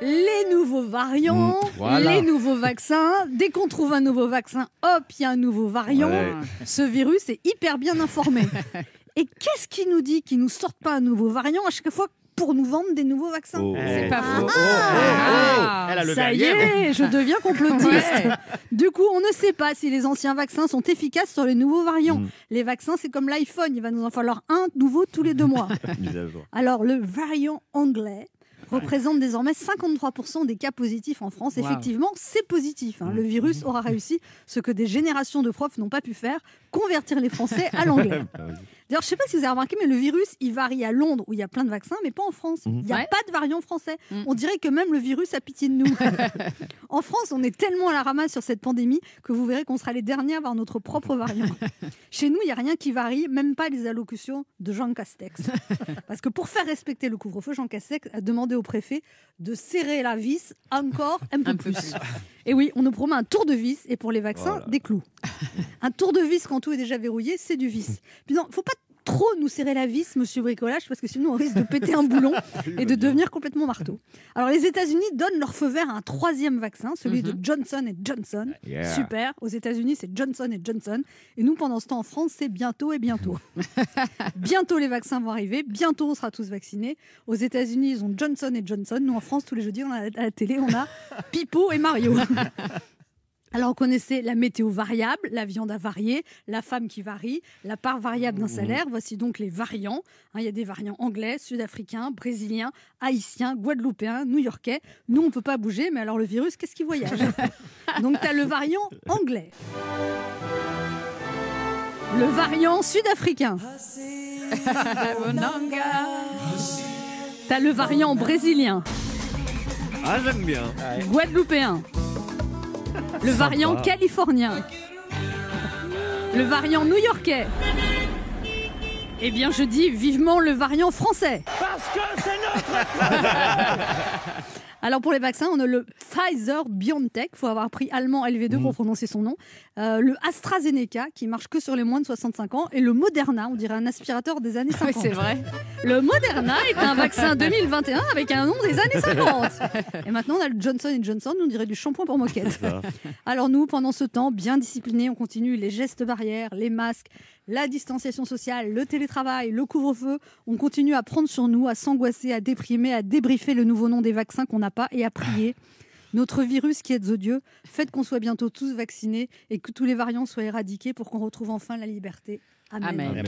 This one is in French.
les nouveaux variants, Mmh, voilà. les nouveaux vaccins. Dès qu'on trouve un nouveau vaccin, hop, il y a un nouveau variant. Ouais. Ce virus est hyper bien informé. Et qu'est-ce qui nous dit qu'il nous sorte pas un nouveau variant à chaque fois pour nous vendre des nouveaux vaccins Oh, C'est oh. pas faux. Oh, oh, Ah. Elle a levé Ça y est, je deviens complotiste. Ouais. Du coup, on ne sait pas si les anciens vaccins sont efficaces sur les nouveaux variants. Mm. Les vaccins, c'est comme l'iPhone, il va nous en falloir un nouveau tous les deux mois. Alors, le variant anglais représente désormais 53% des cas positifs en France. Wow. Effectivement, c'est positif. hein. Le virus aura réussi ce que des générations de profs n'ont pas pu faire, convertir les Français à l'anglais. D'ailleurs, je ne sais pas si vous avez remarqué, mais le virus, il varie à Londres où il y a plein de vaccins, mais pas en France. Il n'y a Ouais. pas de variant français. Mhm. On dirait que même le virus a pitié de nous. en France, on est tellement à la ramasse sur cette pandémie que vous verrez qu'on sera les derniers à avoir notre propre variant. Chez nous, il n'y a rien qui varie, même pas les allocutions de Jean Castex. Parce que pour faire respecter le couvre-feu, Jean Castex a demandé au préfet de serrer la vis encore un peu Un peu plus. Et oui, on nous promet un tour de vis et pour les vaccins, Voilà. des clous. un tour de vis quand tout est déjà verrouillé, c'est du vis. Puis non, faut pas trop nous serrer la vis, monsieur bricolage, parce que sinon on risque de péter un boulon et de devenir complètement marteau. Alors les États-Unis donnent leur feu vert à un troisième vaccin, celui de Johnson et Johnson. Yeah. Super. Aux États-Unis, c'est Johnson et Johnson. Et nous, pendant ce temps, en France, c'est bientôt et bientôt. bientôt, les vaccins vont arriver. Bientôt, on sera tous vaccinés. Aux États-Unis, ils ont Johnson et Johnson. Nous, en France, tous les jeudis, on a, à la télé, on a Pipo et Mario. Alors, on connaissait la météo variable, la viande à varier, la femme qui varie, la part variable d'un salaire. Voici donc les variants. Hein, Il y a des variants anglais, sud-africains, brésiliens, haïtiens, guadeloupéens, new-yorkais. Nous, on ne peut pas bouger, mais alors le virus, qu'est-ce qui voyage? Donc, tu as le variant anglais. Le variant sud-africain. T'as le variant brésilien, Ah, j'aime bien. guadeloupéen. Le variant californien. Le variant new-yorkais. Eh bien, je dis vivement le variant français. Parce que c'est notre Alors, pour les vaccins, on a le Pfizer BioNTech. Il faut avoir pris allemand LV2 pour prononcer son nom. Euh, le AstraZeneca, qui marche que sur les moins de 65 ans. Et le Moderna, on dirait un aspirateur des années 50. Oui, c'est vrai. Le Moderna est un vaccin 2021 avec un nom des années 50. Et maintenant, on a le Johnson Johnson, on dirait du shampoing pour moquette. Alors nous, pendant ce temps, bien disciplinés, on continue les gestes barrières, les masques, la distanciation sociale, le télétravail, le couvre-feu. On continue à prendre sur nous, à s'angoisser, à déprimer, à débriefer le nouveau nom des vaccins qu'on n'a et à prier. Notre virus qui est odieux, faites qu'on soit bientôt tous vaccinés et que tous les variants soient éradiqués pour qu'on retrouve enfin la liberté. Amen.